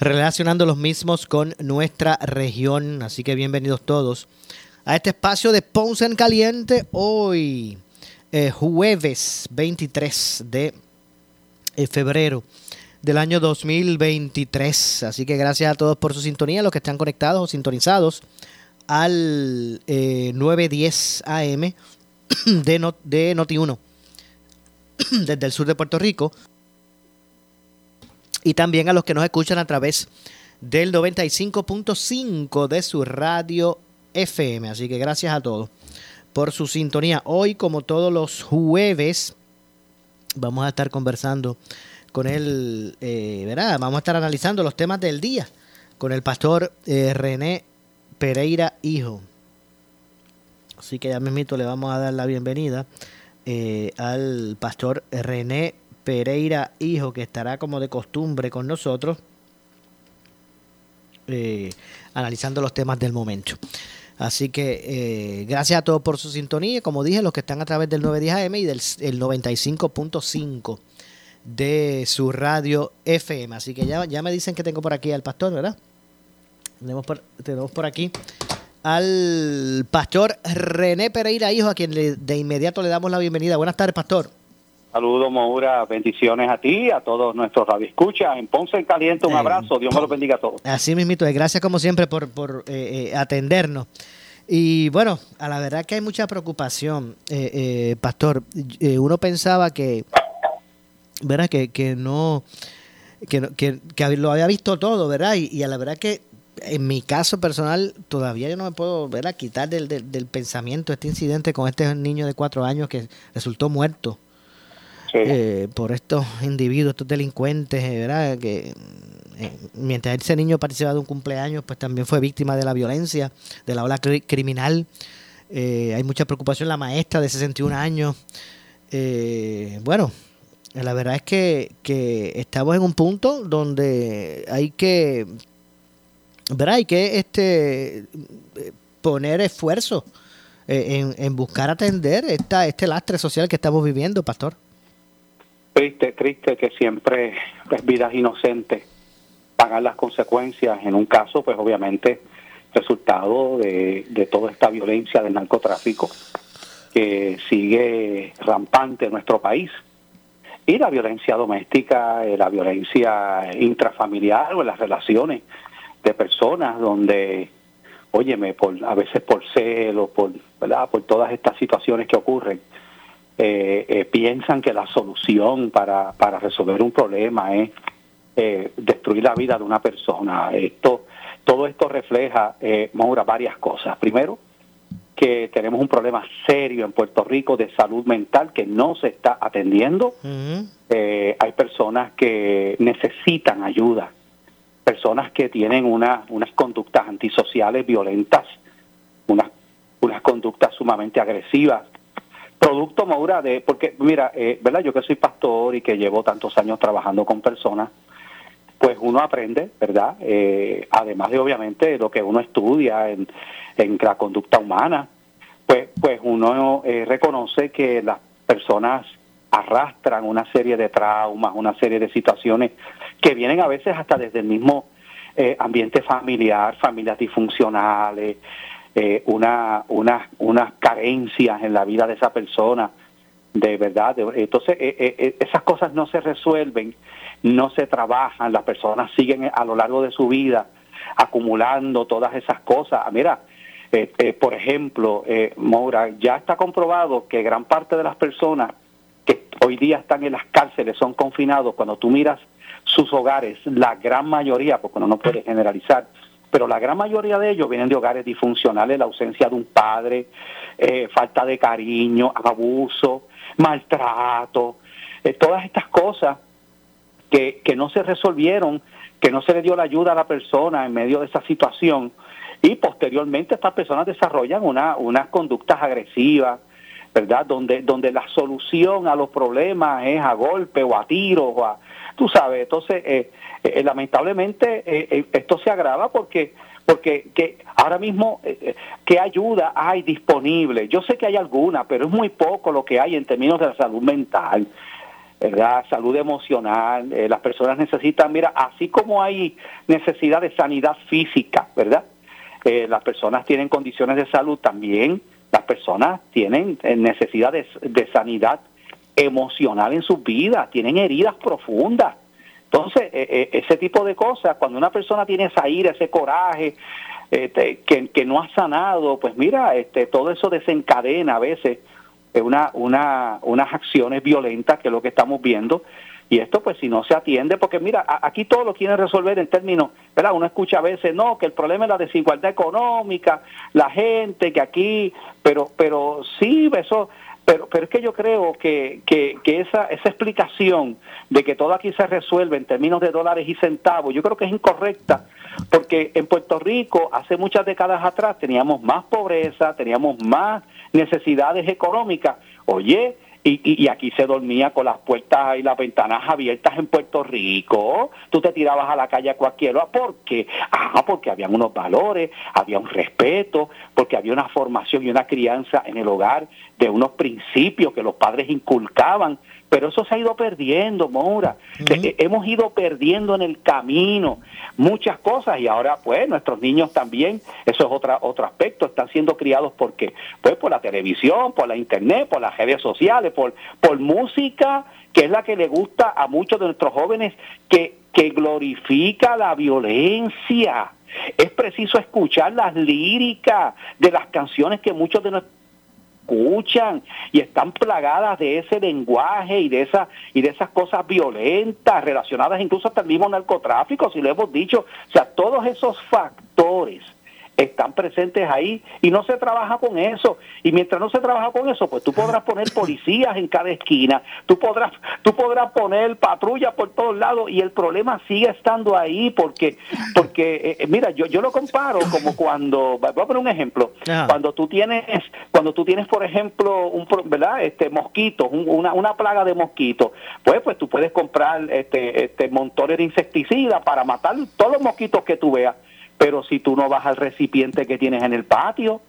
relacionando los mismos con nuestra región. Así que bienvenidos todos a este espacio de Ponce en Caliente hoy, eh, jueves 23 de eh, febrero del año 2023. Así que gracias a todos por su sintonía, los que están conectados o sintonizados al 910 AM de, de Noti1 desde el sur de Puerto Rico y también a los que nos escuchan a través del 95.5 de su radio FM. Así que gracias a todos por su sintonía. Hoy, como todos los jueves, vamos a estar conversando con él, eh, ¿verdad? Vamos a estar analizando los temas del día con el pastor eh, René Pereira Hijo. Así que ya mismito le vamos a dar la bienvenida eh, al pastor René Pereira Hijo, que estará como de costumbre con nosotros, eh, analizando los temas del momento. Así que eh, gracias a todos por su sintonía. Como dije, los que están a través del 910 AM y del 95.5 de su radio FM. Así que ya, ya me dicen que tengo por aquí al pastor, ¿verdad? Tenemos por, tenemos por aquí al pastor René Pereira Hijo, a quien de inmediato le damos la bienvenida. Buenas tardes, pastor. Saludos, Maura. Bendiciones a ti, a todos nuestros radioescuchas. En Ponce en Caliente, un abrazo. Dios me los bendiga a todos. Así mismito. Gracias, como siempre, por, por eh, eh, atendernos. Y bueno, a la verdad que hay mucha preocupación, eh, Pastor. uno pensaba que, ¿verdad? Que, que no, que, que, que, lo había visto todo, ¿verdad? Y, a la verdad que en mi caso personal todavía yo no me puedo ¿verdad? quitar del, del, del pensamiento este incidente con este niño de cuatro años que resultó muerto eh, por estos individuos, estos delincuentes, eh, ¿verdad? Que eh, mientras ese niño participaba de un cumpleaños, pues también fue víctima de la violencia, de la ola criminal. hay mucha preocupación la maestra de 61 años. bueno, la verdad es que, que estamos en un punto donde hay que, ¿verdad? Hay que este, poner esfuerzo en, en buscar atender esta, este lastre social que estamos viviendo, pastor. Triste, triste que siempre es vidas inocentes pagan las consecuencias, en un caso, pues obviamente, resultado de, de toda esta violencia del narcotráfico que sigue rampante en nuestro país. Y la violencia doméstica, eh, la violencia intrafamiliar o en las relaciones de personas donde, óyeme, por, a veces por celo, por, ¿verdad? por todas estas situaciones que ocurren, eh, eh, piensan que la solución para, para resolver un problema es eh, destruir la vida de una persona. Esto, todo esto refleja, eh, Maura, varias cosas. Primero, que tenemos un problema serio en Puerto Rico de salud mental que no se está atendiendo. hay personas que necesitan ayuda, personas que tienen una, unas conductas antisociales violentas, unas, unas conductas sumamente agresivas producto, Maura, de, porque mira, eh, ¿verdad? Yo que soy pastor y que llevo tantos años trabajando con personas, pues uno aprende, ¿verdad? Eh, además de obviamente lo que uno estudia en, en la conducta humana, pues, pues uno eh, reconoce que las personas arrastran una serie de traumas, una serie de situaciones que vienen a veces hasta desde el mismo ambiente familiar, familias disfuncionales, eh, una, una, unas carencias en la vida de esa persona, de verdad. entonces, eh, eh, esas cosas no se resuelven, no se trabajan, las personas siguen a lo largo de su vida acumulando todas esas cosas. Mira, eh, por ejemplo, eh, Moura, ya está comprobado que gran parte de las personas que hoy día están en las cárceles son confinados, cuando tú miras sus hogares, la gran mayoría, porque uno no puede generalizar, pero la gran mayoría de ellos vienen de hogares disfuncionales, la ausencia de un padre, eh, falta de cariño, abuso, maltrato, eh, todas estas cosas que, que no se resolvieron, que no se le dio la ayuda a la persona en medio de esa situación y posteriormente estas personas desarrollan una, unas conductas agresivas, ¿verdad? Donde, donde la solución a los problemas es a golpe o a tiro, o a, tú sabes, entonces eh, eh, lamentablemente eh, esto se agrava porque porque que ahora mismo qué ayuda hay disponible yo sé que hay alguna pero es muy poco lo que hay en términos de la salud mental verdad salud emocional las personas necesitan mira así como hay necesidad de sanidad física verdad las personas tienen condiciones de salud también las personas tienen necesidad de, de sanidad emocional en sus vidas, tienen heridas profundas. Entonces, eh, eh, ese tipo de cosas, cuando una persona tiene esa ira, ese coraje, este, que, que, no ha sanado, pues mira, este, todo eso desencadena a veces una, una, unas acciones violentas, que es lo que estamos viendo, y esto pues si no se atiende, porque mira, aquí todo lo quieren resolver en términos, ¿verdad? Uno escucha a veces, no, que el problema es la desigualdad económica, la gente, que aquí, pero, pero sí, eso, pero, pero es que yo creo que, que, esa, esa explicación de que todo aquí se resuelve en términos de dólares y centavos, yo creo que es incorrecta, porque en Puerto Rico hace muchas décadas atrás teníamos más pobreza, teníamos más necesidades económicas. Oye, y, y, aquí se dormía con las puertas y las ventanas abiertas en Puerto Rico. Tú te tirabas a la calle a cualquier. ¿Por qué? Ah, porque había unos valores, había un respeto, porque había una formación y una crianza en el hogar de unos principios que los padres inculcaban pero eso se ha ido perdiendo, Moura. Eh, hemos ido perdiendo en el camino muchas cosas y ahora pues nuestros niños también, eso es otra, otro aspecto, están siendo criados porque pues por la televisión, por la internet, por las redes sociales, por, por música, que es la que le gusta a muchos de nuestros jóvenes, que, que glorifica la violencia. Es preciso escuchar las líricas de las canciones que muchos de nuestros escuchan y están plagadas de ese lenguaje y de esa y de esas cosas violentas relacionadas incluso hasta el mismo narcotráfico, si lo hemos dicho, o sea, todos esos factores están presentes ahí y no se trabaja con eso. Y mientras no se trabaja con eso, pues tú podrás poner policías en cada esquina, tú podrás, tú podrás poner patrullas por todos lados y el problema sigue estando ahí porque, porque eh, eh, mira, yo, yo lo comparo como cuando, voy a poner un ejemplo, cuando tú tienes, cuando tú tienes, por ejemplo, un, ¿verdad? Este, mosquitos, una, una plaga de mosquitos, pues, pues tú puedes comprar este, este montones de insecticidas para matar todos los mosquitos que tú veas pero si tú no vas al recipiente que tienes en el patio,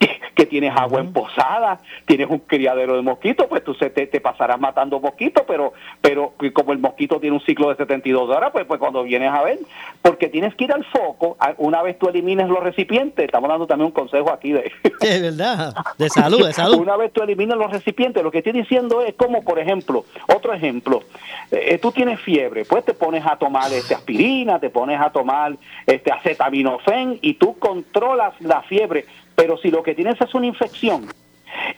que tienes agua emposada, tienes un criadero de mosquitos, pues tú se te, pasarás matando mosquitos, pero pero como el mosquito tiene un ciclo de 72 horas, pues, pues cuando vienes a ver, porque tienes que ir al foco, una vez tú elimines los recipientes, estamos dando también un consejo aquí de... Verdad, de salud, de salud. Una vez tú eliminas los recipientes, lo que estoy diciendo es como, por ejemplo, otro ejemplo, eh, tú tienes fiebre, pues te pones a tomar este aspirina, te pones a tomar este acetaminofén y tú controlas la fiebre pero si lo que tienes es una infección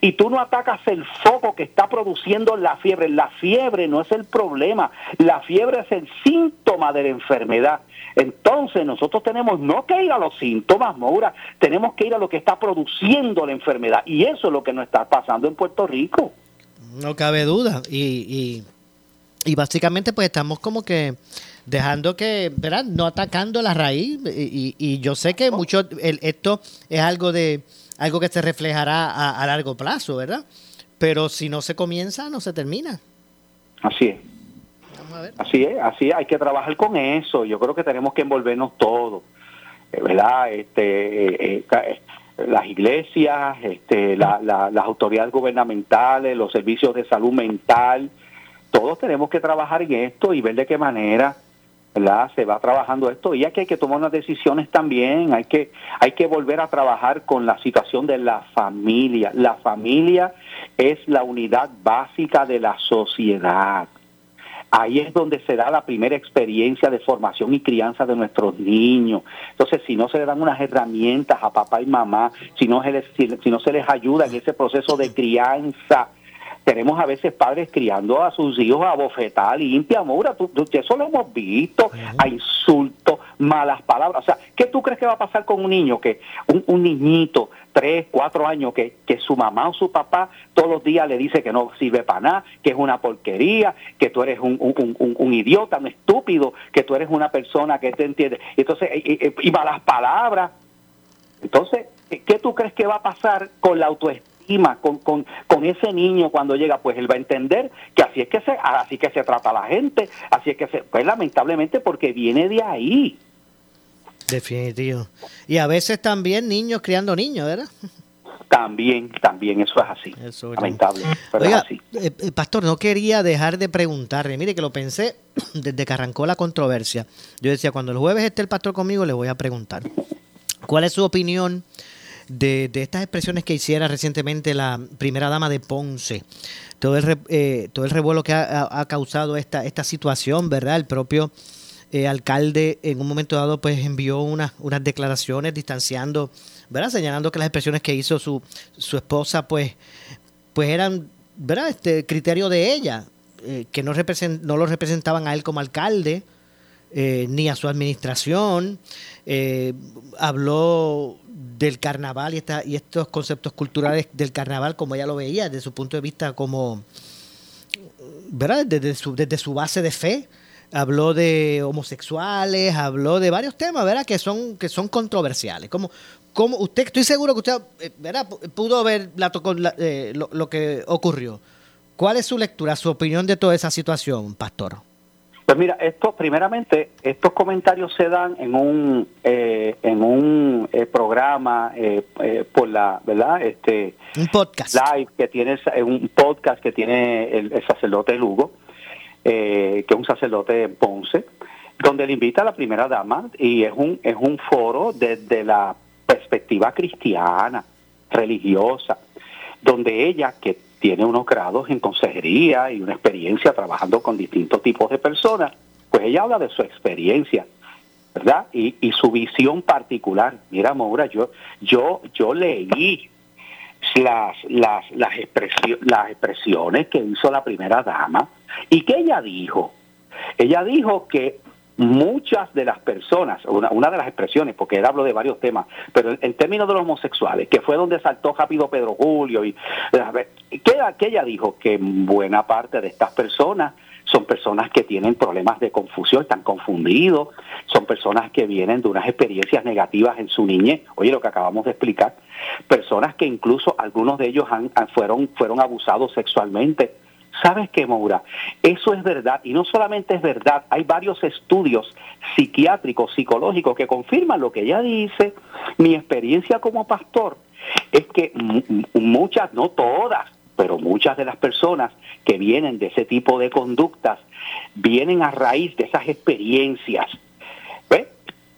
y tú no atacas el foco que está produciendo la fiebre, la fiebre no es el problema, la fiebre es el síntoma de la enfermedad. Entonces nosotros tenemos no que ir a los síntomas, Maura, tenemos que ir a lo que está produciendo la enfermedad. Y eso es lo que nos está pasando en Puerto Rico. No cabe duda. Y, y, básicamente pues estamos como que dejando que, ¿verdad? No atacando la raíz. Y, y yo sé que mucho, esto es algo de algo que se reflejará a, largo plazo, ¿verdad? Pero si no se comienza, no se termina. Así es. Así es, así es, hay que trabajar con eso. Yo creo que tenemos que envolvernos todos, eh, ¿verdad? Este, eh, eh, las iglesias, este, la, las autoridades gubernamentales, los servicios de salud mental, todos tenemos que trabajar en esto y ver de qué manera Se va trabajando esto y aquí hay que tomar unas decisiones también, hay que, hay que volver a trabajar con la situación de la familia. La familia es la unidad básica de la sociedad. Ahí es donde se da la primera experiencia de formación y crianza de nuestros niños. Entonces, si no se le dan unas herramientas a papá y mamá, si no se les, si no se les ayuda en ese proceso de crianza, tenemos a veces padres criando a sus hijos a bofetar limpia, Moura, tú, eso lo hemos visto, a insultos, malas palabras. O sea, ¿qué tú crees que va a pasar con un niño, que un, niñito, tres, cuatro años, que, que su mamá o su papá todos los días le dice que no sirve para nada, que es una porquería, que tú eres un, un, un, idiota, un estúpido, que tú eres una persona que te entiende. Entonces, y, y malas palabras. Entonces, ¿qué tú crees que va a pasar con la autoestima? Con, con, con, ese niño cuando llega, pues él va a entender que así es que se, así que se trata la gente, así es que se, pues lamentablemente porque viene de ahí. Definitivo. Y a veces también niños criando niños, ¿verdad? También, también, eso es así. lamentable. Oiga, eh, eh, pastor, no quería dejar de preguntarle. Mire que lo pensé desde que arrancó la controversia. Yo decía, cuando el jueves esté el pastor conmigo, le voy a preguntar. ¿Cuál es su opinión de, estas expresiones que hiciera recientemente la primera dama de Ponce. Todo el, eh, todo el revuelo que ha, causado esta, esta situación, ¿verdad? El propio eh, alcalde en un momento dado pues envió unas, unas declaraciones distanciando, ¿verdad? Señalando que las expresiones que hizo su, su esposa pues, pues eran, ¿verdad? Este criterio de ella, eh, que no, represent, no lo representaban a él como alcalde. Ni a su administración. habló del carnaval y, estos conceptos culturales del carnaval como ella lo veía desde su punto de vista como, ¿verdad? Desde su, desde su base de fe. Habló de homosexuales, habló de varios temas, ¿verdad? Que son, que son controversiales. Como, como usted, estoy seguro que usted, eh, ¿verdad? Pudo ver la, eh, lo, lo que ocurrió. ¿Cuál es su lectura, su opinión de toda esa situación, pastor? Pues mira, esto primeramente estos comentarios se dan en un eh, en un eh, programa eh, por la verdad este un podcast. live que tiene un podcast que tiene el, sacerdote Lugo que es un sacerdote en Ponce donde le invita a la primera dama y es un es un foro desde la perspectiva cristiana religiosa donde ella que tiene unos grados en consejería y una experiencia trabajando con distintos tipos de personas, pues ella habla de su experiencia, ¿verdad? Y, y su visión particular. Mira, Maura, yo, yo, yo leí las, las, las, las expresiones que hizo la primera dama y que ella dijo. Ella dijo que muchas de las personas, una, una de las expresiones, porque él habló de varios temas, pero en, términos de los homosexuales, que fue donde saltó rápido Pedro Julio, y que, que ella dijo que buena parte de estas personas son personas que tienen problemas de confusión, están confundidos, son personas que vienen de unas experiencias negativas en su niñez, oye lo que acabamos de explicar, personas que incluso algunos de ellos han, fueron, fueron abusados sexualmente, ¿Sabes qué, Moura? Eso es verdad. Y no solamente es verdad, hay varios estudios psiquiátricos, psicológicos que confirman lo que ella dice. Mi experiencia como pastor es que muchas, no todas, pero muchas de las personas que vienen de ese tipo de conductas vienen a raíz de esas experiencias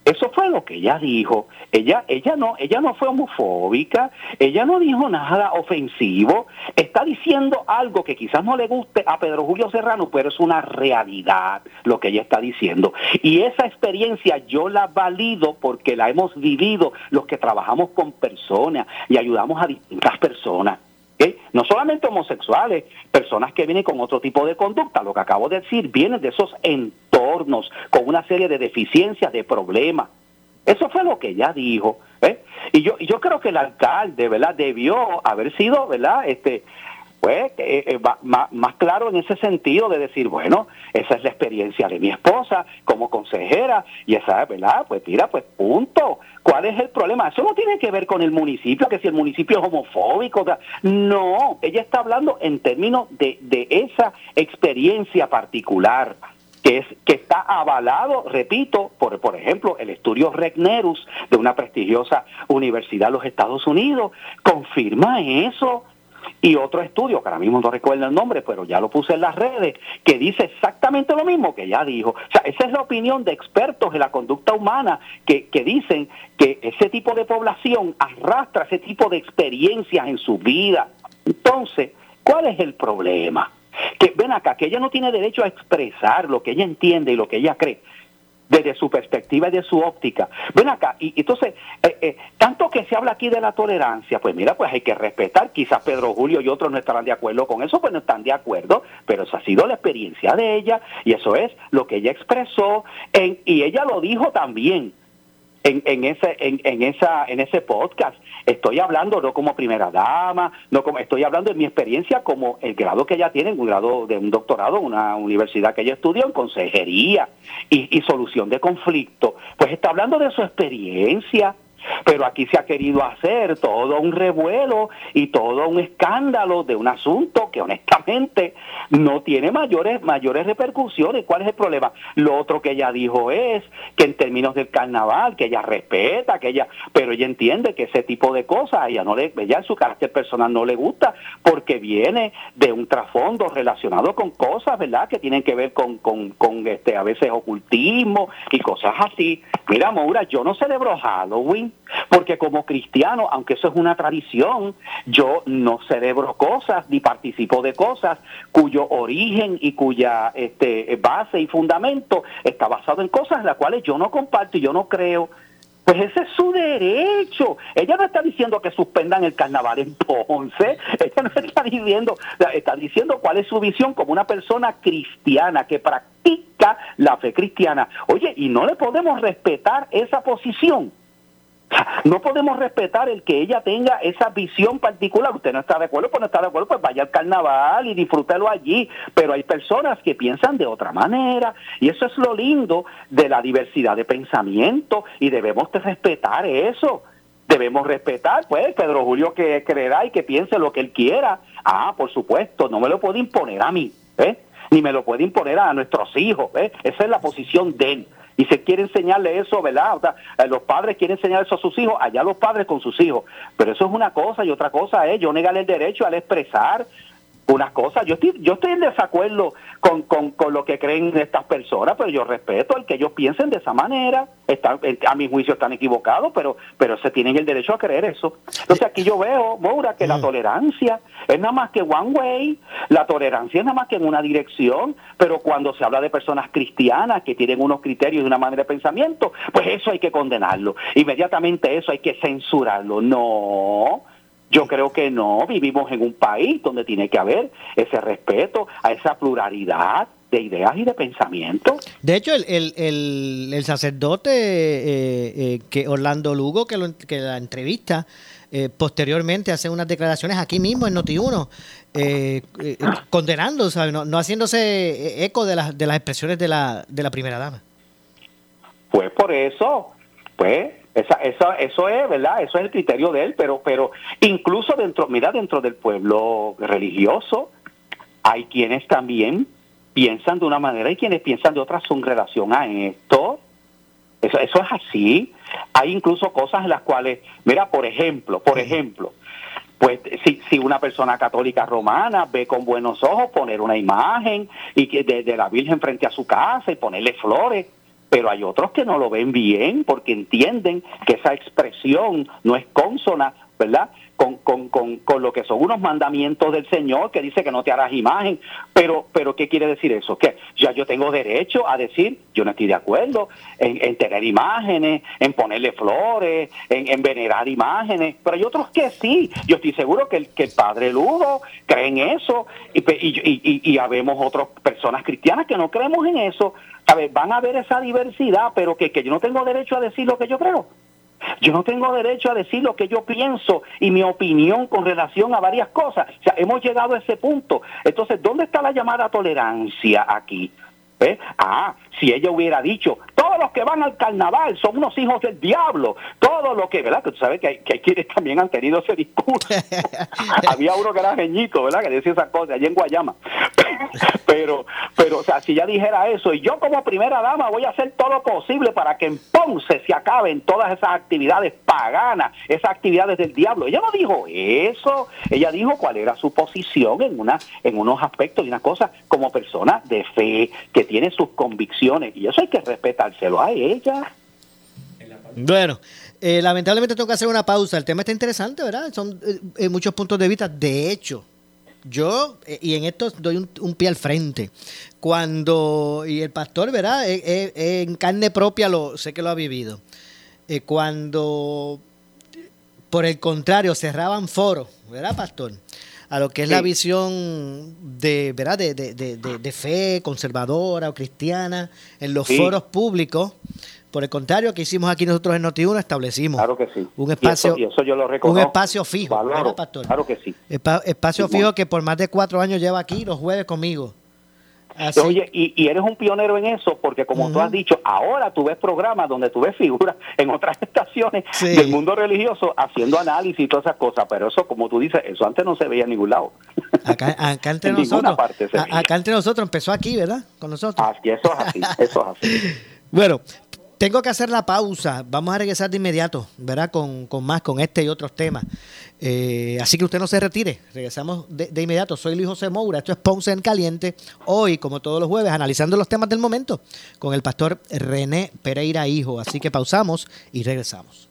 eso fue lo que ella dijo. Ella, ella no, ella no fue homofóbica, ella no dijo nada ofensivo. Está diciendo algo que quizás no le guste a Pedro Julio Serrano, pero es una realidad lo que ella está diciendo. Y esa experiencia yo la valido porque la hemos vivido los que trabajamos con personas y ayudamos a distintas personas. No solamente homosexuales, personas que vienen con otro tipo de conducta, lo que acabo de decir, vienen de esos entornos con una serie de deficiencias, de problemas. Eso fue lo que ella dijo. ¿eh? Y yo, yo creo que el alcalde, ¿verdad? Debió haber sido, ¿verdad? Este, pues eh, eh, más, claro en ese sentido de decir, bueno, esa es la experiencia de mi esposa como consejera y esa, ¿verdad? Pues tira, pues punto. ¿Cuál es el problema? Eso no tiene que ver con el municipio, que si el municipio es homofóbico. No, ella está hablando en términos de esa experiencia particular que, es, que está avalado, repito, por, por ejemplo, el estudio Regnerus de una prestigiosa universidad de los Estados Unidos, confirma eso y otro estudio, que ahora mismo no recuerdo el nombre, pero ya lo puse en las redes, que dice exactamente lo mismo que ya dijo. O sea, esa es la opinión de expertos en la conducta humana que, que dicen que ese tipo de población arrastra ese tipo de experiencias en su vida. Entonces, ¿cuál es el problema? Que ven acá, que ella no tiene derecho a expresar lo que ella entiende y lo que ella cree desde su perspectiva y de su óptica. Ven acá, y entonces, eh, eh, tanto que se habla aquí de la tolerancia, pues mira, pues hay que respetar, quizás Pedro Julio y otros no estarán de acuerdo con eso, pues no están de acuerdo, pero esa ha sido la experiencia de ella, y eso es lo que ella expresó, en, y ella lo dijo también en, en, ese, en, en, esa, en ese podcast. Estoy hablando no como primera dama, no como estoy hablando de mi experiencia como el grado que ella tiene, un grado de un doctorado una universidad que ella estudió en consejería y, y solución de conflicto. Pues está hablando de su experiencia pero aquí se ha querido hacer todo un revuelo y todo un escándalo de un asunto que honestamente no tiene mayores mayores repercusiones. ¿Cuál es el problema? Lo otro que ella dijo es que en términos del carnaval, que ella respeta, que ella, pero ella entiende que ese tipo de cosas ella no le, ella en su carácter personal no le gusta porque viene de un trasfondo relacionado con cosas, ¿verdad? Que tienen que ver con, con, con este a veces ocultismo y cosas así. Mira, Maura, yo no celebro Halloween porque como cristiano, aunque eso es una tradición, yo no celebro cosas ni participo de cosas cuyo origen y cuya este, base y fundamento está basado en cosas en las cuales yo no comparto y yo no creo. Pues ese es su derecho. Ella no está diciendo que suspendan el carnaval en Ponce. Ella no está diciendo, está diciendo cuál es su visión como una persona cristiana que practica la fe cristiana. Oye, y no le podemos respetar esa posición. No podemos respetar el que ella tenga esa visión particular. Usted no está de acuerdo, pues no está de acuerdo, pues vaya al carnaval y disfrútelo allí. Pero hay personas que piensan de otra manera y eso es lo lindo de la diversidad de pensamiento y debemos de respetar eso. Debemos respetar, pues, Pedro Julio que creerá y que piense lo que él quiera. Ah, por supuesto, no me lo puede imponer a mí, ¿eh? ni me lo puede imponer a nuestros hijos. ¿eh? Esa es la posición de él y se quiere enseñarle eso, ¿verdad? O sea, eh, los padres quieren enseñar eso a sus hijos, allá los padres con sus hijos. Pero eso es una cosa y otra cosa es yo negarle el derecho al expresar unas cosas. Yo estoy, yo estoy en desacuerdo con, con, con, lo que creen estas personas, pero yo respeto el que ellos piensen de esa manera. Están, a mi juicio están equivocados, pero, pero se tienen el derecho a creer eso. Entonces aquí yo veo, Moura, que la mm. tolerancia es nada más que one way, la tolerancia es nada más que en una dirección, pero cuando se habla de personas cristianas que tienen unos criterios y una manera de pensamiento, pues eso hay que condenarlo. Inmediatamente eso hay que censurarlo. No, yo creo que no, vivimos en un país donde tiene que haber ese respeto a esa pluralidad de ideas y de pensamiento. De hecho, el, el, el, sacerdote eh, eh, que Orlando Lugo, que, lo, que la entrevista, eh, posteriormente hace unas declaraciones aquí mismo en Noti1, condenando, No, no, haciéndose eco de, las de las expresiones de la, de la primera dama. Pues por eso, pues esa, esa, eso es, ¿verdad? Eso es el criterio de él, pero, pero incluso dentro, mira, dentro del pueblo religioso hay quienes también piensan de una manera y quienes piensan de otra son relación a esto. Eso, eso es así. Hay incluso cosas en las cuales, mira, por ejemplo, por ejemplo, pues si, si una persona católica romana ve con buenos ojos poner una imagen y de, de la Virgen frente a su casa y ponerle flores, pero hay otros que no lo ven bien porque entienden que esa expresión no es consona, ¿verdad? Con, con, con, con, lo que son unos mandamientos del Señor que dice que no te harás imagen. Pero, pero ¿qué quiere decir eso? Que ya yo tengo derecho a decir, yo no estoy de acuerdo en, tener imágenes, en ponerle flores, en, venerar imágenes, pero hay otros que sí. Yo estoy seguro que el, que el Padre Ludo cree en eso y, y, y, y habemos otras personas cristianas que no creemos en eso. A ver, van a ver esa diversidad, pero que, que yo no tengo derecho a decir lo que yo creo. Yo no tengo derecho a decir lo que yo pienso y mi opinión con relación a varias cosas. O sea, hemos llegado a ese punto. Entonces, ¿dónde está la llamada tolerancia aquí? ¿Eh? Ah, si ella hubiera dicho, todos los que van al carnaval son unos hijos del diablo, todo lo que, ¿verdad? Que tú sabes que hay, que hay quienes también han tenido ese discurso. Había uno que era geñito, ¿verdad? Que decía esas cosas allá en Guayama. pero, pero, o sea, si ella dijera eso, y yo como primera dama voy a hacer todo lo posible para que en Ponce se acaben todas esas actividades paganas, esas actividades del diablo. Ella no dijo eso, ella dijo cuál era su posición en, una, en unos aspectos y una cosa como persona de fe, que tiene sus convicciones, y eso hay que respetárselo a ella. Bueno, eh, lamentablemente tengo que hacer una pausa. El tema está interesante, ¿verdad? Son eh, muchos puntos de vista. De hecho, yo, eh, y en esto doy un, un pie al frente, cuando, y el pastor, ¿verdad? En carne propia lo sé que lo ha vivido. Cuando, por el contrario, cerraban foros, ¿verdad, pastor? A lo que es la visión de, ¿verdad? De, de- de- de- fe conservadora o cristiana en los Sí. foros públicos. Por el contrario, que hicimos aquí nosotros en Noti1, establecimos Claro que sí. un Y espacio, eso- y eso yo lo reconozco. un espacio fijo, Valoro. ¿verdad, pastor? Claro que sí. Espa- espacio fijo que por más de cuatro años lleva aquí los jueves conmigo. Así- Oye, y, y eres un pionero en eso, porque como tú has dicho, ahora tú ves programas donde tú ves figuras en otras estaciones Sí. del mundo religioso haciendo análisis y todas esas cosas, pero eso, como tú dices, eso antes no se veía en ningún lado. acá, acá entre en nosotros, parte se a- veía. acá entre nosotros empezó aquí, ¿verdad? Con nosotros. Así, eso es así, eso es así. Bueno, tengo que hacer la pausa. Vamos a regresar de inmediato, ¿verdad? Con, con más, con este y otros temas. Eh, así que usted no se retire. Regresamos de, de inmediato. Soy Luis José Moura. Esto es Ponce en Caliente. Hoy, como todos los jueves, analizando los temas del momento con el pastor René Pereira Hijo. Así que pausamos y regresamos.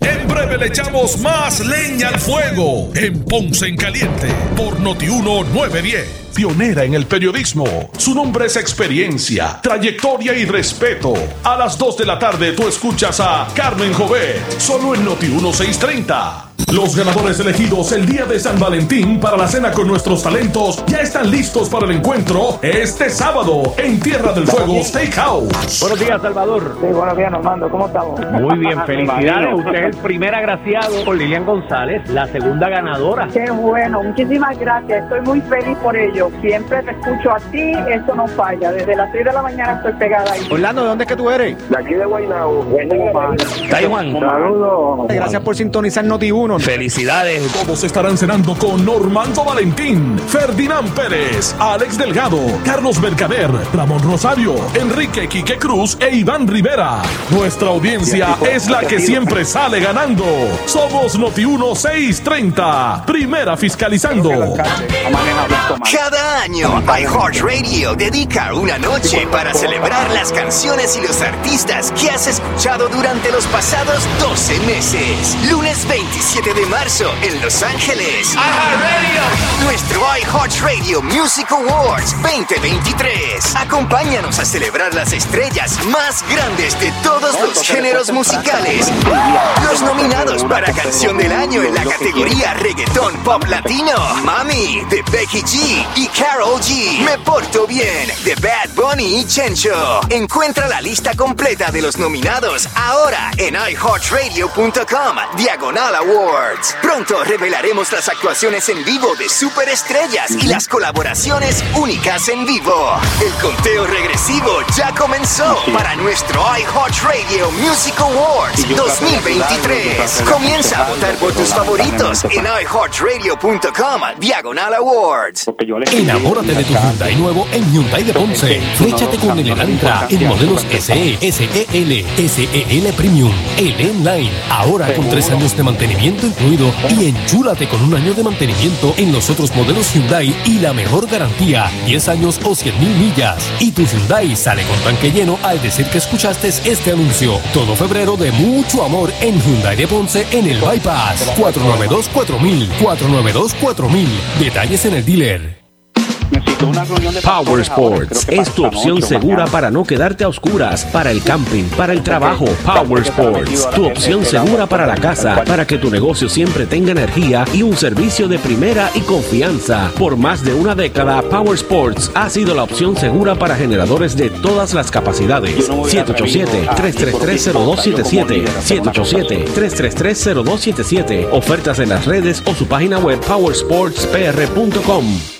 En breve le echamos más leña al fuego en Ponce en Caliente por Notiuno 910. Pionera en el periodismo. Su nombre es experiencia, trayectoria y respeto. A las 2 de la tarde tú escuchas a Carmen Jovet, solo en Noti 1630. Los ganadores elegidos el día de San Valentín para la cena con nuestros talentos ya están listos para el encuentro este sábado en Tierra del Fuego Steakhouse. Buenos días, Salvador. Sí, buenos días, Normando. ¿Cómo estamos? Muy bien, felicidades. Usted es el primer agraciado por Lilian González, la segunda ganadora. Qué bueno, muchísimas gracias. Estoy muy feliz por ello. Siempre te escucho a ti, eso no falla. Desde las 6 de la mañana estoy pegada ahí. Orlando, ¿de dónde es que tú eres? De aquí de Guaynabo. Taiwán. Saludos. Gracias por sintonizar Noti1. Felicidades. Todos estarán cenando con Normando Valentín, Ferdinand Pérez, Alex Delgado, Carlos Mercader, Ramón Rosario, Enrique Quique Cruz e Iván Rivera. Nuestra audiencia es la que siempre sale ganando. Somos Noti 1630, primera fiscalizando. Cada año, iHeartRadio dedica una noche para celebrar las canciones y los artistas que has escuchado durante los pasados 12 meses. Lunes 27 de marzo en Los Ángeles. Nuestro iHeartRadio Music Awards 2023. Acompáñanos a celebrar las estrellas más grandes de todos los géneros musicales. Los nominados para Canción del Año en la categoría Reggaetón Pop Latino. Mami, de Becky G y Carol G. Me Porto Bien, de Bad Bunny y Chencho. Encuentra la lista completa de los nominados ahora en iHeartRadio.com, Diagonal Awards. Pronto revelaremos las actuaciones en vivo de superestrellas y las colaboraciones únicas en vivo. El conteo regresivo ya comenzó para nuestro iHeartRadio Music Awards 2023. Comienza a votar por tus favoritos en iHeartRadio.com, Diagonal Awards. Enamórate de tu Hyundai nuevo en Hyundai de Ponce. Fléchate con el Elantra en modelos SE, SEL, SEL Premium, el N-Line. Ahora con tres años de mantenimiento incluido y enchúlate con un año de mantenimiento en los otros modelos Hyundai y la mejor garantía, 10 años o 100 mil millas. Y tu Hyundai sale con tanque lleno al decir que escuchaste este anuncio. Todo febrero de mucho amor en Hyundai de Ponce en el Bypass. 492-4000, 492-4000. Detalles en el dealer. Power Sports es tu opción segura para no quedarte a oscuras, para el camping, para el trabajo. Power Sports, tu opción segura para la casa, para que tu negocio siempre tenga energía y un servicio de primera y confianza. Por más de una década, Power Sports ha sido la opción segura para generadores de todas las capacidades. 787-333-0277, 787-333-0277. Ofertas en las redes o su página web powersportspr.com.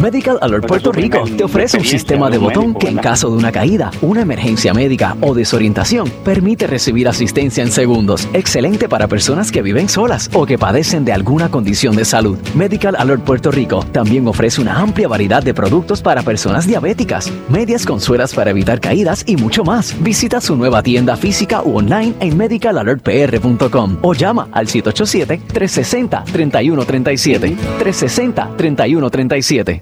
Medical Alert Puerto Rico te ofrece un sistema de botón que en caso de una caída, una emergencia médica o desorientación permite recibir asistencia en segundos. Excelente para personas que viven solas o que padecen de alguna condición de salud. Medical Alert Puerto Rico también ofrece una amplia variedad de productos para personas diabéticas, medias con sueras para evitar caídas y mucho más. Visita su nueva tienda física u online en medicalalertpr.com o llama al 787-360-3137. 360-3137.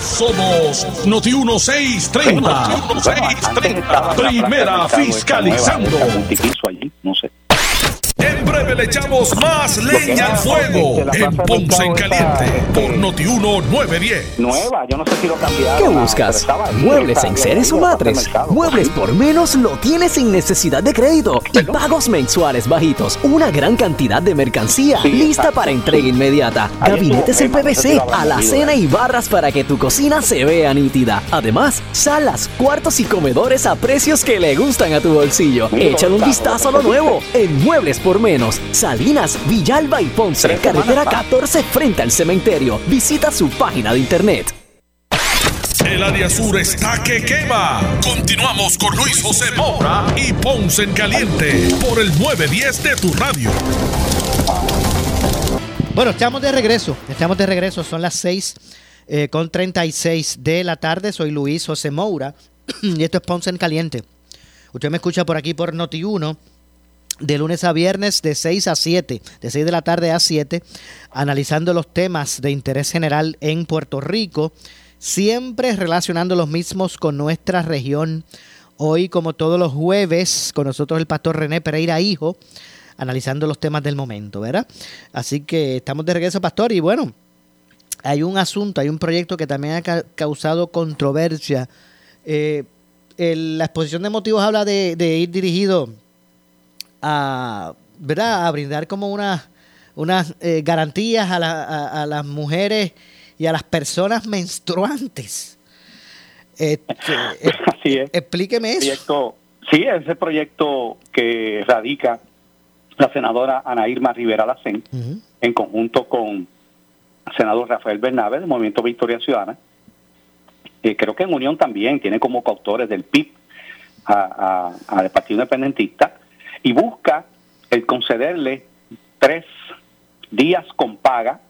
Somos Noti 1630. Noti 1630. Primera fiscalizando. En breve le echamos más leña al fuego en Ponce en Caliente por Noti 1910. Nueva, yo no sé si lo cambiaron. ¿Qué buscas? ¿Muebles en seres o matres? Muebles por menos lo tienes sin necesidad de crédito y pagos mensuales bajitos. Una gran cantidad de mercancía lista para entrega inmediata. Gabinetes en PVC, alacena y barras para que tu cocina se vea nítida. Además, salas, cuartos y comedores a precios que le gustan a tu bolsillo. Échale un vistazo a lo nuevo en Muebles por menos. Salinas, Villalba y Ponce, carretera 14 frente al cementerio. Visita su página de internet. El área sur está que quema. Continuamos con Luis José Moura y Ponce en Caliente por el 910 de tu radio. Bueno, estamos de regreso. Estamos de regreso. Son las 6 eh, con 36 de la tarde. Soy Luis José Moura y esto es Ponce en Caliente. Usted me escucha por aquí por Noti1 de lunes a viernes de 6 a 7, de 6 de la tarde a 7, analizando los temas de interés general en Puerto Rico, siempre relacionando los mismos con nuestra región. Hoy, como todos los jueves, con nosotros el pastor René Pereira Hijo, analizando los temas del momento, ¿verdad? Así que estamos de regreso, pastor, y bueno, hay un asunto, hay un proyecto que también ha ca causado controversia. Eh, la exposición de motivos habla de ir dirigido a, ¿verdad? a brindar como unas unas eh, garantías a, la, a, a, las mujeres y a las personas menstruantes. Este, Así es. Explíqueme eso. Proyecto, sí, es el proyecto que radica la senadora Ana Irma Rivera Lacén uh -huh. en conjunto con el senador Rafael Bernabe del Movimiento Victoria Ciudadana. Eh, creo que en Unión también tiene como coautores del PIB al Partido Independentista y busca el concederle tres días con paga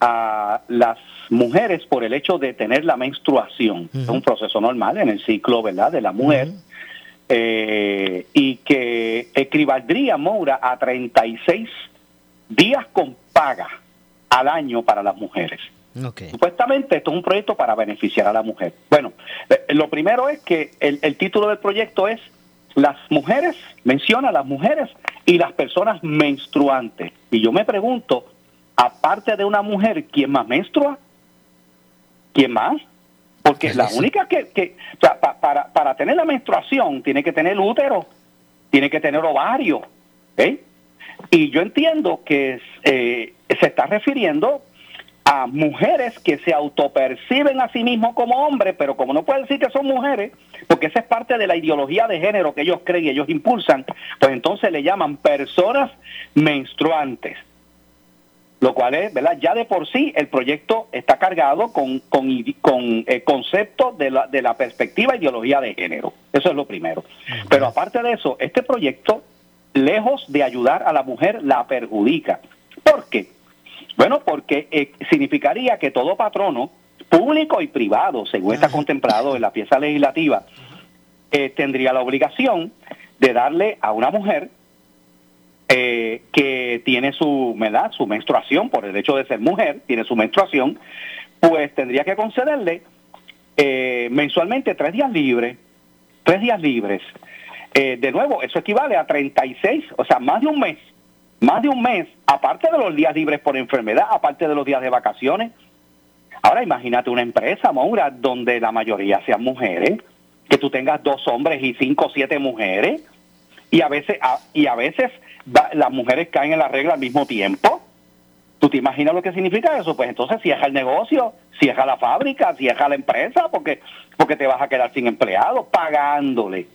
a las mujeres por el hecho de tener la menstruación. Uh -huh. Es un proceso normal en el ciclo ¿verdad? de la mujer. Uh -huh. eh, y que equivaldría, Moura, a 36 días con paga al año para las mujeres. Okay. Supuestamente esto es un proyecto para beneficiar a la mujer. Bueno, eh, lo primero es que el, el título del proyecto es las mujeres, menciona las mujeres y las personas menstruantes. Y yo me pregunto, aparte de una mujer, ¿quién más menstrua? ¿Quién más? Porque es la única que, que o sea, pa, para, para tener la menstruación tiene que tener útero, tiene que tener ovario. ¿eh? Y yo entiendo que eh, se está refiriendo a mujeres que se autoperciben a sí mismos como hombres, pero como no pueden decir que son mujeres, porque esa es parte de la ideología de género que ellos creen y ellos impulsan, pues entonces le llaman personas menstruantes. Lo cual es, ¿verdad? Ya de por sí el proyecto está cargado con, con, con eh, conceptos de la, de la perspectiva ideología de género. Eso es lo primero. Pero aparte de eso, este proyecto, lejos de ayudar a la mujer, la perjudica. ¿Por qué? Bueno, porque eh, significaría que todo patrono público y privado, según está contemplado en la pieza legislativa, eh, tendría la obligación de darle a una mujer eh, que tiene su, ¿verdad? su menstruación, por el hecho de ser mujer, tiene su menstruación, pues tendría que concederle eh, mensualmente tres días libres, tres días libres. Eh, de nuevo, eso equivale a 36, o sea, más de un mes, más de un mes, aparte de los días libres por enfermedad, aparte de los días de vacaciones. Ahora imagínate una empresa, Maura, donde la mayoría sean mujeres, que tú tengas dos hombres y cinco o siete mujeres, y a veces, y a veces las mujeres caen en la regla al mismo tiempo. ¿Tú te imaginas lo que significa eso? Pues entonces cierra el negocio, cierra la fábrica, cierra la empresa, porque, porque te vas a quedar sin empleado, pagándole.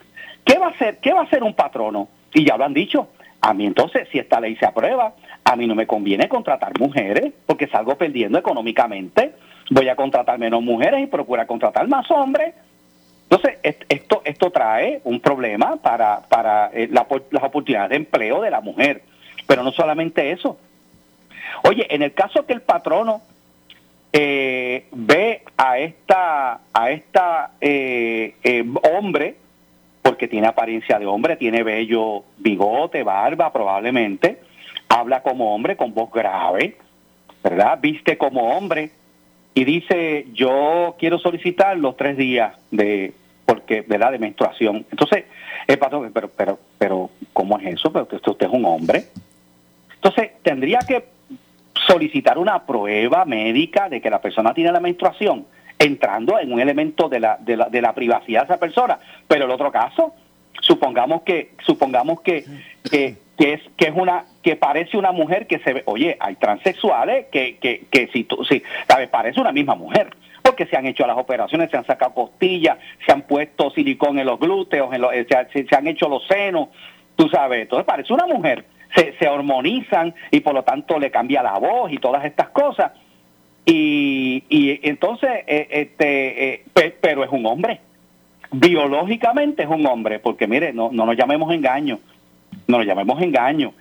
¿Qué va a hacer? ¿Qué va a hacer un patrono? Y ya lo han dicho. A mí entonces, si esta ley se aprueba, a mí no me conviene contratar mujeres, porque salgo perdiendo económicamente. Voy a contratar menos mujeres y procurar contratar más hombres. Entonces, esto, esto trae un problema para, para eh, las oportunidades de empleo de la mujer. Pero no solamente eso. Oye, en el caso que el patrono eh, ve a esta, a esta eh, hombre, porque tiene apariencia de hombre, tiene bello bigote, barba probablemente, habla como hombre con voz grave, ¿verdad? Viste como hombre, y dice yo quiero solicitar los tres días de porque verdad de menstruación. Entonces el patrón pero pero pero cómo es eso pero usted, usted es un hombre. Entonces tendría que solicitar una prueba médica de que la persona tiene la menstruación entrando en un elemento de la, de la, de la privacidad de esa persona. Pero el otro caso supongamos que supongamos que, que que es que es una que parece una mujer que se ve oye hay transexuales que que, que si tú si sabes parece una misma mujer porque se han hecho las operaciones se han sacado costillas se han puesto silicón en los glúteos en los, eh, se, se, han hecho los senos tú sabes. Entonces parece una mujer. Se, se hormonizan y por lo tanto le cambia la voz y todas estas cosas y, y entonces eh, este eh, pero es un hombre biológicamente es un hombre porque mire no no nos llamemos engaño no lo llamemos engaño.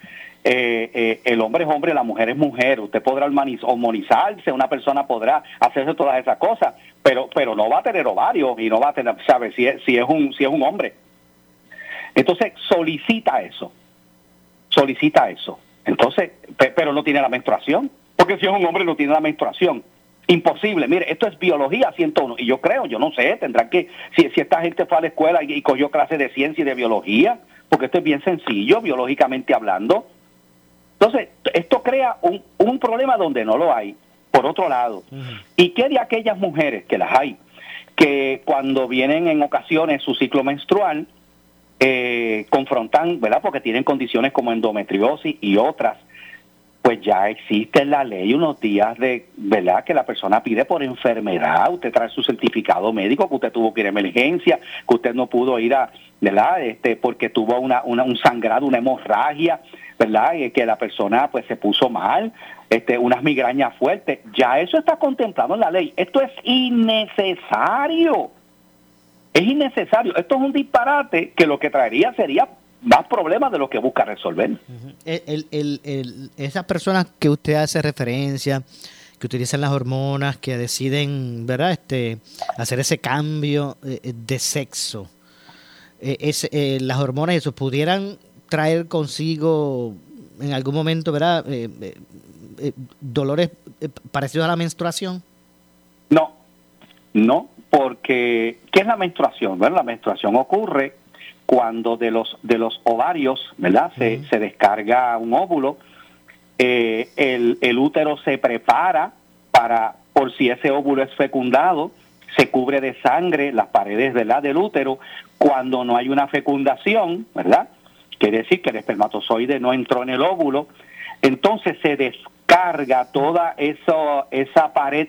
Eh, el hombre es hombre, la mujer es mujer. Usted podrá hormonizarse, una persona podrá hacerse todas esas cosas, pero pero no va a tener ovarios y no va a tener, ¿sabe? Si es, si es un si es un hombre. Entonces solicita eso, solicita eso. Entonces, pero no tiene la menstruación, porque si es un hombre no tiene la menstruación. Imposible, mire, esto es biología 101, y yo creo, yo no sé, tendrán que, si, si esta gente fue a la escuela y, y cogió clases de ciencia y de biología, porque esto es bien sencillo, biológicamente hablando. Entonces, esto crea un, un problema donde no lo hay, por otro lado. ¿Y qué de aquellas mujeres, que las hay, que cuando vienen en ocasiones su ciclo menstrual, eh, confrontan, ¿verdad? Porque tienen condiciones como endometriosis y otras, pues ya existe en la ley unos días de, ¿verdad? Que la persona pide por enfermedad, usted trae su certificado médico, que usted tuvo que ir a emergencia, que usted no pudo ir a, ¿verdad? Este, porque tuvo una, una, un sangrado, una hemorragia, ¿verdad? Y que la persona pues se puso mal, este, unas migrañas fuertes, ya eso está contemplado en la ley. Esto es innecesario. Es innecesario. Esto es un disparate que lo que traería sería más problemas de lo que busca resolver. el, el, el, esas personas que usted hace referencia, que utilizan las hormonas, que deciden, ¿verdad? Este, hacer ese cambio eh, de sexo. Eh, es, eh, las hormonas, eso, pudieran traer consigo en algún momento, ¿verdad? dolores parecidos a la menstruación. No, no, porque ¿qué es la menstruación? Bueno, la menstruación ocurre cuando de los de los ovarios, ¿verdad? Se, se descarga un óvulo, eh, el, el útero se prepara para, por si ese óvulo es fecundado, se cubre de sangre las paredes ¿verdad? del útero. Cuando no hay una fecundación, ¿verdad? Quiere decir que el espermatozoide no entró en el óvulo, entonces se descarga toda eso, esa pared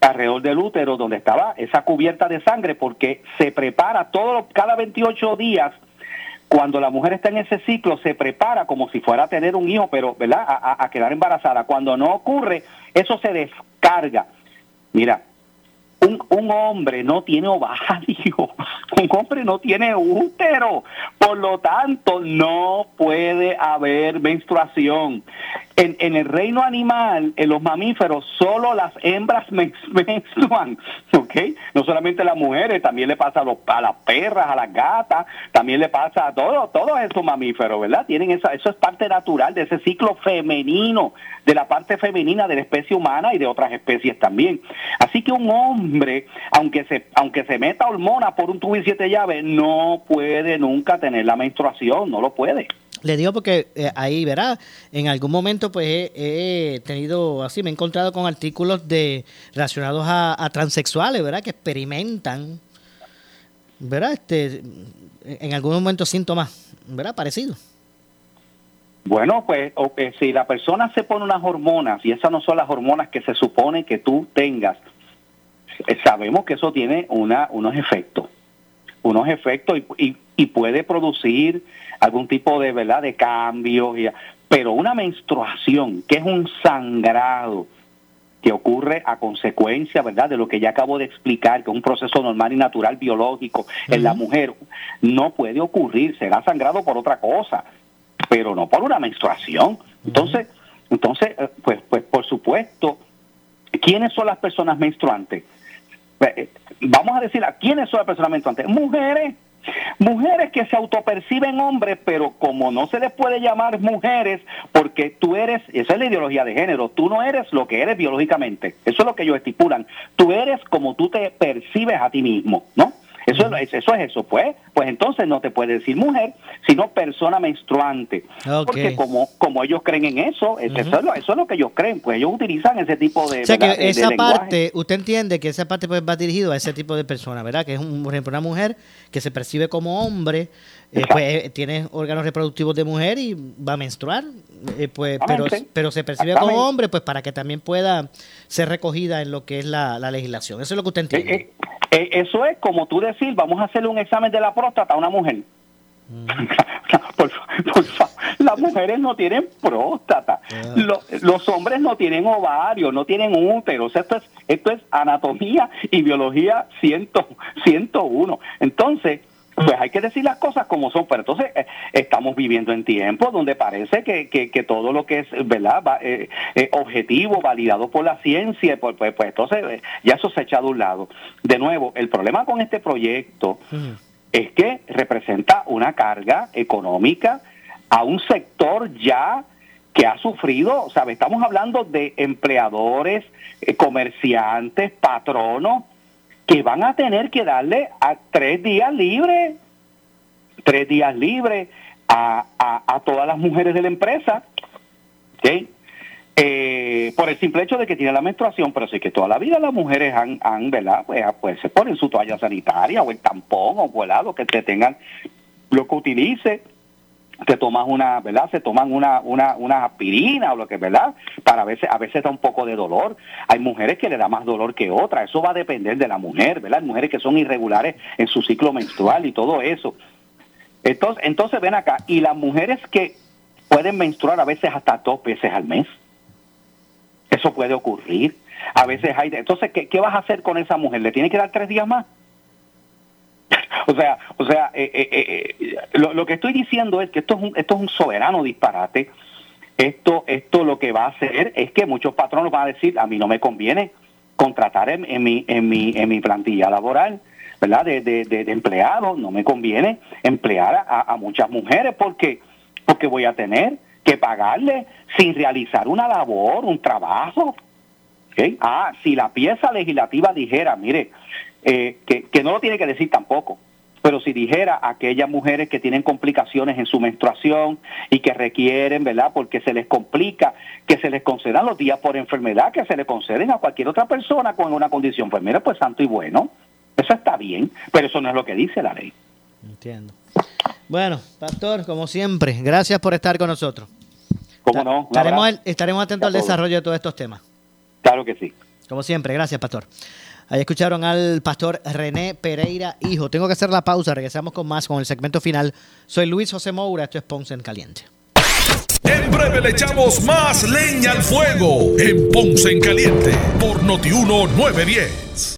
alrededor del útero donde estaba esa cubierta de sangre porque se prepara todo cada 28 días cuando la mujer está en ese ciclo se prepara como si fuera a tener un hijo pero verdad a, quedar embarazada. Cuando no ocurre eso se descarga. Mira un, un hombre no tiene ovarios un hombre no tiene útero, por lo tanto no puede haber menstruación. En, en el reino animal, en los mamíferos, solo las hembras menstruan, ¿ok? No solamente las mujeres, también le pasa a, los, a las perras, a las gatas, también le pasa a todos, todos esos mamíferos, ¿verdad? Tienen esa, eso es parte natural de ese ciclo femenino, de la parte femenina de la especie humana y de otras especies también. Así que un hombre, aunque se, aunque se meta hormonas por un tubo y siete llaves, no puede nunca tener la menstruación, no lo puede. Le digo porque eh, ahí, verá, en algún momento pues he, tenido, así me he encontrado con artículos de relacionados a, transexuales, ¿verdad? Que experimentan, ¿verdad? Este, en algún momento síntomas, ¿verdad? Parecidos. Bueno, pues si la persona se pone unas hormonas y esas no son las hormonas que se supone que tú tengas, eh, sabemos que eso tiene una, unos efectos, unos efectos y, y puede producir algún tipo de verdad de cambios, pero una menstruación que es un sangrado que ocurre a consecuencia, ¿verdad?, de lo que ya acabo de explicar, que es un proceso normal y natural biológico en la mujer, no puede ocurrir, será sangrado por otra cosa, pero no por una menstruación. Entonces, entonces, eh, pues, pues por supuesto, ¿quiénes son las personas menstruantes? Pues, vamos a decir, ¿quiénes son las personas menstruantes? Mujeres Mujeres que se autoperciben hombres, pero como no se les puede llamar mujeres, porque tú eres, esa es la ideología de género, tú no eres lo que eres biológicamente, eso es lo que ellos estipulan, tú eres como tú te percibes a ti mismo, ¿no? Eso, es, eso es eso, pues, pues entonces no te puede decir mujer, sino persona menstruante. Porque como, como ellos creen en eso, eso, es lo, que ellos creen, pues. Ellos utilizan ese tipo de... O sea, que esa parte, usted entiende que esa parte pues, va dirigido a ese tipo de persona, ¿verdad? Que es, un, por ejemplo, una mujer que se percibe como hombre, eh, pues eh, tiene órganos reproductivos de mujer y va a menstruar, eh, pues, pero, pero se percibe como hombre, pues para que también pueda ser recogida en lo que es la, legislación. Eso es lo que usted entiende. Eso es como tú decir, vamos a hacerle un examen de la próstata a una mujer. Mm. por, las mujeres no tienen próstata, ah. los, hombres no tienen ovario, no tienen útero, esto es, esto es anatomía y biología 100, 101. Entonces, pues hay que decir las cosas como son, pero entonces eh, estamos viviendo en tiempos donde parece que, que, todo lo que es verdad eh, eh, objetivo, validado por la ciencia, pues, pues, pues entonces ya eso se echa de un lado. De nuevo, el problema con este proyecto es que representa una carga económica a un sector ya que ha sufrido, o sea, estamos hablando de empleadores, comerciantes, patronos, que van a tener que darle a tres días libres, tres días libres a, a, todas las mujeres de la empresa, eh, por el simple hecho de que tiene la menstruación, pero sí que toda la vida las mujeres han, ¿verdad? Pues, pues se ponen su toalla sanitaria o el tampón o volado que te tengan lo que utilice te tomas una, ¿verdad? Se toman una, una, una aspirina o lo que, ¿verdad? Para a veces, a veces da un poco de dolor. Hay mujeres que le da más dolor que otras. Eso va a depender de la mujer, ¿verdad? Hay mujeres que son irregulares en su ciclo menstrual y todo eso. Entonces, entonces ven acá, y las mujeres que pueden menstruar a veces hasta dos veces al mes. Eso puede ocurrir. A veces hay... Entonces, ¿qué, qué vas a hacer con esa mujer? ¿Le tiene que dar tres días más? O sea, o sea, eh, eh, eh, lo, que estoy diciendo es que esto es un, esto es un soberano disparate. Esto, esto lo que va a hacer es que muchos patronos van a decir, a mí no me conviene contratar en, mi, en, mi, en mi plantilla laboral, ¿verdad? De, de, empleados, no me conviene emplear a, muchas mujeres porque, porque voy a tener que pagarle sin realizar una labor, un trabajo. Ah, si la pieza legislativa dijera, mire, eh, que, que no lo tiene que decir tampoco, pero si dijera a aquellas mujeres que tienen complicaciones en su menstruación y que requieren, ¿verdad? Porque se les complica, que se les concedan los días por enfermedad que se le conceden a cualquier otra persona con una condición. Pues mira, pues santo y bueno, eso está bien, pero eso no es lo que dice la ley. Entiendo. Bueno, pastor, como siempre, gracias por estar con nosotros. ¿Cómo no? Estaremos, estaremos atentos al desarrollo de todos estos temas. Claro que sí. Como siempre, gracias, pastor. Ahí escucharon al pastor René Pereira, hijo. Tengo que hacer la pausa, regresamos con más, con el segmento final. Soy Luis José Moura, esto es Ponce en Caliente. En breve le echamos más leña al fuego en Ponce en Caliente por Notiuno 910.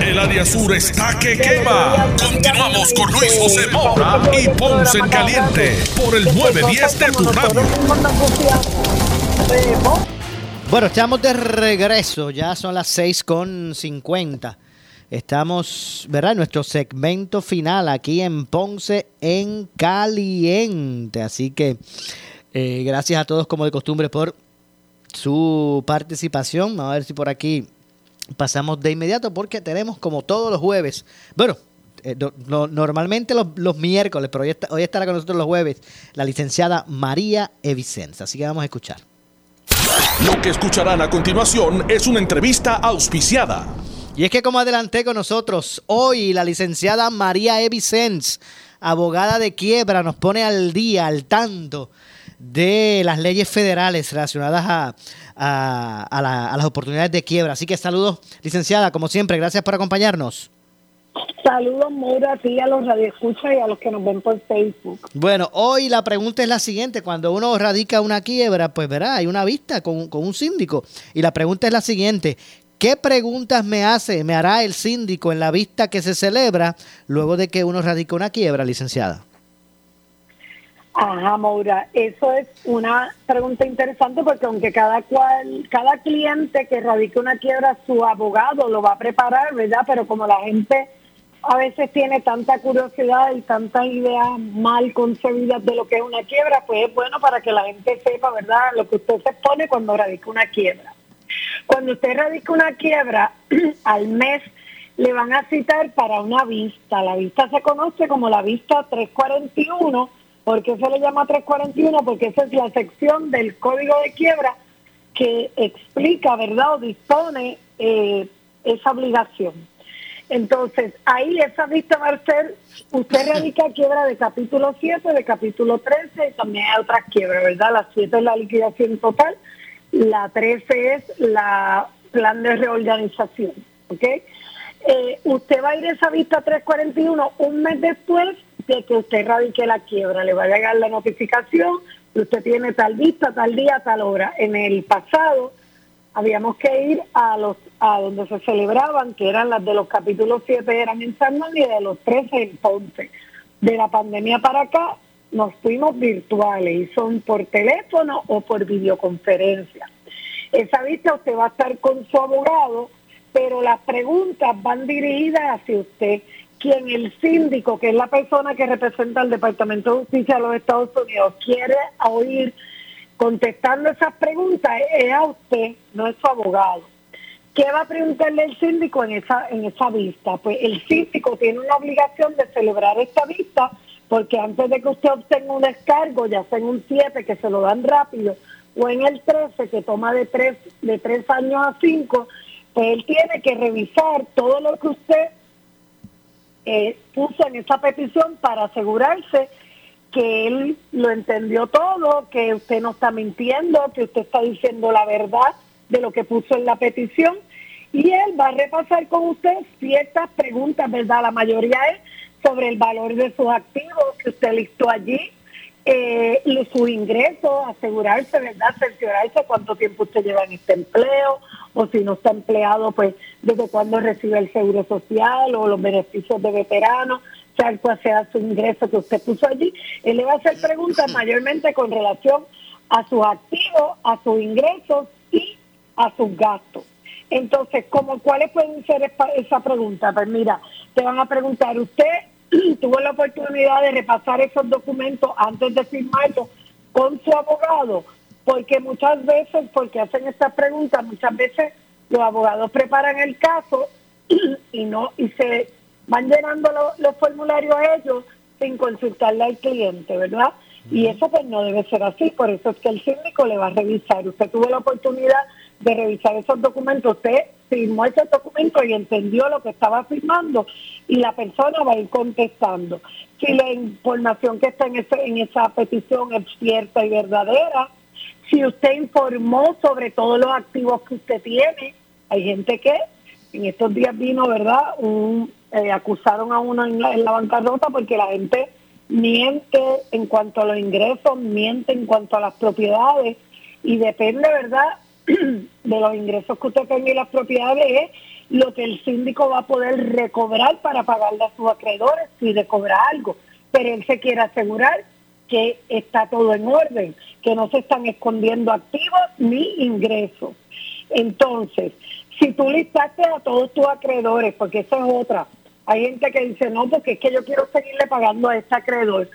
El área sur está que quema. Continuamos con Luis José Moura y Ponce en Caliente por el 910 de tu radio. Bueno, estamos de regreso, ya son las 6 con 50. Estamos, ¿verdad? Nuestro segmento final aquí en Ponce en Caliente. Así que eh, gracias a todos como de costumbre por su participación. Vamos a ver si por aquí pasamos de inmediato porque tenemos como todos los jueves, bueno, eh, no- no- normalmente los, los miércoles, pero hoy, está- hoy estará con nosotros los jueves, la licenciada María Evicenza. Así que vamos a escuchar. Lo que escucharán a continuación es una entrevista auspiciada. Y es que como adelanté con nosotros, hoy la licenciada María Evicens, abogada de quiebra, nos pone al día, al tanto de las leyes federales relacionadas a, a- a la- a las oportunidades de quiebra. Así que saludos, licenciada, como siempre, gracias por acompañarnos. Saludos, Maura, a ti, a los radioescuchas y a los que nos ven por Facebook. Bueno, hoy la pregunta es la siguiente. Cuando uno radica una quiebra, pues verá, hay una vista con, con un síndico. Y la pregunta es la siguiente. ¿Qué preguntas me hace, me hará el síndico en la vista que se celebra luego de que uno radica una quiebra, licenciada? Ajá, Maura, eso es una pregunta interesante porque aunque cada cual, cada cliente que radique una quiebra, su abogado lo va a preparar, ¿verdad? Pero como la gente a veces tiene tanta curiosidad y tantas ideas mal concebidas de lo que es una quiebra, pues es bueno para que la gente sepa, ¿verdad? Lo que usted se pone cuando radica una quiebra. Cuando usted radica una quiebra, al mes le van a citar para una vista. La vista se conoce como la vista 341. ¿Por qué se le llama 341? Porque esa es la sección del código de quiebra que explica, ¿verdad? O dispone eh, esa obligación. Entonces, ahí esa vista va a ser, usted radica quiebra de capítulo 7, de capítulo 13, y también hay otras quiebras, ¿verdad? La 7 es la liquidación total, la 13 es la plan de reorganización, ¿ok? Eh, usted va a ir a esa vista 341 un mes después de que usted radique la quiebra. Le va a llegar la notificación, que usted tiene tal vista, tal día, tal hora. En el pasado habíamos que ir a los a donde se celebraban, que eran las de los capítulos 7 eran en San Juan y de los 13 en Ponce. De la pandemia para acá nos fuimos virtuales y son por teléfono o por videoconferencia. Esa vista usted va a estar con su abogado, pero las preguntas van dirigidas hacia usted, quien el síndico, que es la persona que representa al Departamento de Justicia de los Estados Unidos, quiere oír contestando esas preguntas es a usted, no es su abogado. ¿Qué va a preguntarle el síndico en esa, en esa vista? Pues el síndico tiene una obligación de celebrar esta vista porque antes de que usted obtenga un descargo, ya sea en un 7 que se lo dan rápido o en el 13 que toma de 3 de tres años a 5, pues él tiene que revisar todo lo que usted eh, puso en esa petición para asegurarse que él lo entendió todo, que usted no está mintiendo, que usted está diciendo la verdad de lo que puso en la petición y él va a repasar con usted ciertas preguntas, ¿verdad? La mayoría es sobre el valor de sus activos que usted listó allí, eh, y su ingreso, asegurarse, ¿verdad? Cerciorarse cuánto tiempo usted lleva en este empleo, o si no está empleado, pues desde cuándo recibe el seguro social o los beneficios de veterano, sea cual sea su ingreso que usted puso allí. Él le va a hacer preguntas mayormente con relación a sus activos, a sus ingresos y a sus gastos. Entonces, ¿cómo, ¿cuáles pueden ser esa pregunta? Pues mira, te van a preguntar, ¿usted tuvo la oportunidad de repasar esos documentos antes de firmarlos con su abogado? Porque muchas veces, porque hacen estas preguntas, muchas veces los abogados preparan el caso y no y se van llenando lo- los formularios ellos sin consultarle al cliente, ¿verdad? Y eso pues no debe ser así, por eso es que el síndico le va a revisar. Usted tuvo la oportunidad de revisar esos documentos, usted firmó ese documento y entendió lo que estaba firmando y la persona va a ir contestando. Si la información que está en, ese, en esa petición es cierta y verdadera, si usted informó sobre todos los activos que usted tiene, hay gente que en estos días vino, ¿verdad? Un, eh, acusaron a uno en la, en la bancarrota porque la gente miente en cuanto a los ingresos, miente en cuanto a las propiedades y depende, ¿verdad? de los ingresos que usted tenga y las propiedades es lo que el síndico va a poder recobrar para pagarle a sus acreedores si recobra algo. Pero él se quiere asegurar que está todo en orden, que no se están escondiendo activos ni ingresos. Entonces, si tú listaste a todos tus acreedores, porque esa es otra, hay gente que dice, no, porque es que yo quiero seguirle pagando a este acreedor.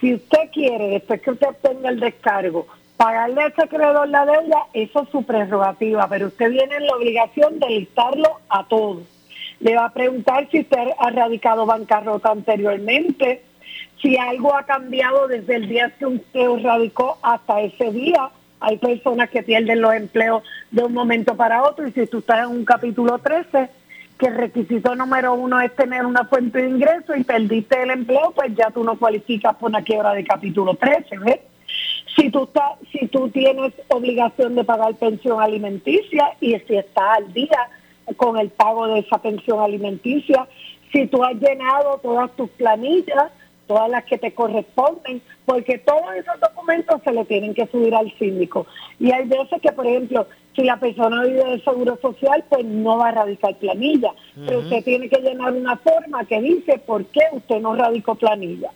Si usted quiere, después que usted obtenga el descargo, pagarle a ese acreedor la deuda, eso es su prerrogativa, pero usted viene en la obligación de listarlo a todos. Le va a preguntar si usted ha radicado bancarrota anteriormente, si algo ha cambiado desde el día que usted radicó hasta ese día. Hay personas que pierden los empleos de un momento para otro y si tú estás en un capítulo 13, que el requisito número uno es tener una fuente de ingreso y perdiste el empleo, pues ya tú no cualificas por una quiebra de capítulo 13, ¿ves? Si tú, si tú tienes obligación de pagar pensión alimenticia y si estás al día con el pago de esa pensión alimenticia, si tú has llenado todas tus planillas, todas las que te corresponden, porque todos esos documentos se le tienen que subir al síndico. Y hay veces que, por ejemplo, si la persona vive del seguro social, pues no va a radicar planilla, pero usted tiene que llenar una forma que dice por qué usted no radicó planilla.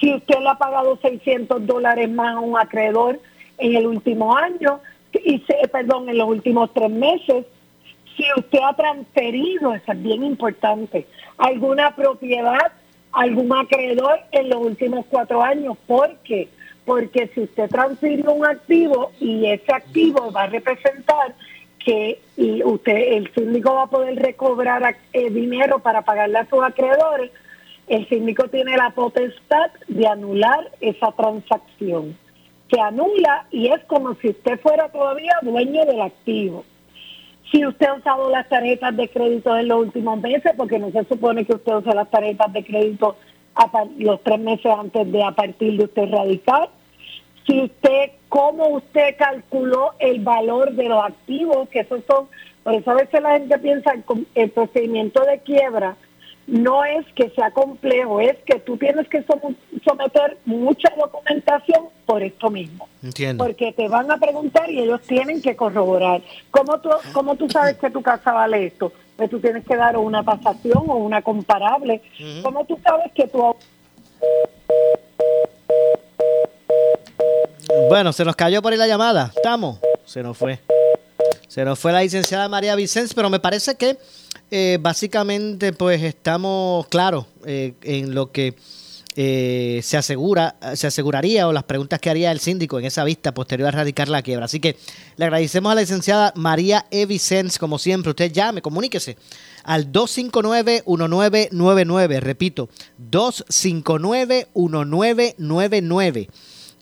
Si usted le ha pagado 600 dólares más a un acreedor en el último año, y se, perdón, en los últimos tres meses, si usted ha transferido, eso es bien importante, alguna propiedad algún acreedor en los últimos cuatro años. ¿Por qué? Porque si usted transfirió un activo y ese activo va a representar que usted, el síndico va a poder recobrar eh, dinero para pagarle a sus acreedores, el síndico tiene la potestad de anular esa transacción. Se anula y es como si usted fuera todavía dueño del activo. Si usted ha usado las tarjetas de crédito en los últimos meses, porque no se supone que usted use las tarjetas de crédito los tres meses antes de a partir de usted radicar. Si usted, cómo usted calculó el valor de los activos, que esos son, por eso a veces la gente piensa el procedimiento de quiebra no es que sea complejo, es que tú tienes que someter mucha documentación por esto mismo. Entiendo. Porque te van a preguntar y ellos tienen que corroborar. ¿Cómo tú, cómo tú sabes que tu casa vale esto? Pues tú tienes que dar una tasación o una comparable. ¿Cómo tú sabes que tu... Bueno, se nos cayó por ahí la llamada. ¿Estamos? Se nos fue. Se nos fue la licenciada María Vicens, pero me parece que eh, básicamente, pues estamos claros eh, en lo que eh, se asegura, se aseguraría o las preguntas que haría el síndico en esa vista posterior a erradicar la quiebra. Así que le agradecemos a la licenciada María Evicens, como siempre. Usted llame, comuníquese al 259-1999. Repito, 259-1999.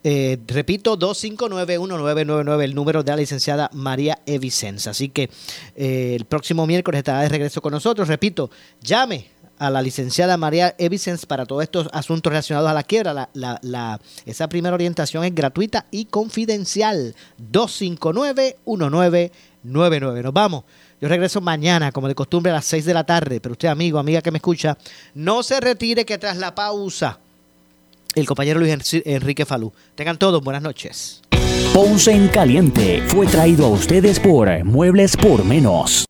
Eh, repito, 259-1999, el número de la licenciada María Evicenza. Así que eh, el próximo miércoles estará de regreso con nosotros. Repito, llame a la licenciada María Evicens para todos estos asuntos relacionados a la quiebra. La, esa primera orientación es gratuita y confidencial. 259-1999. Nos vamos. Yo regreso mañana, como de costumbre, a las 6 de la tarde. Pero usted, amigo, amiga que me escucha, no se retire que tras la pausa el compañero Luis Enrique Falú. Tengan todos buenas noches. Ponce en Caliente fue traído a ustedes por Muebles por Menos.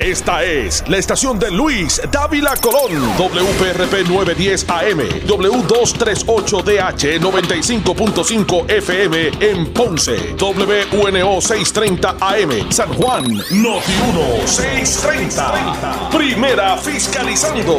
Esta es la estación de Luis Dávila Colón, WPRP 910 AM, W238DH 95.5 FM en Ponce, WNO 630 AM, San Juan, Noti 1 630. Primera fiscalizando.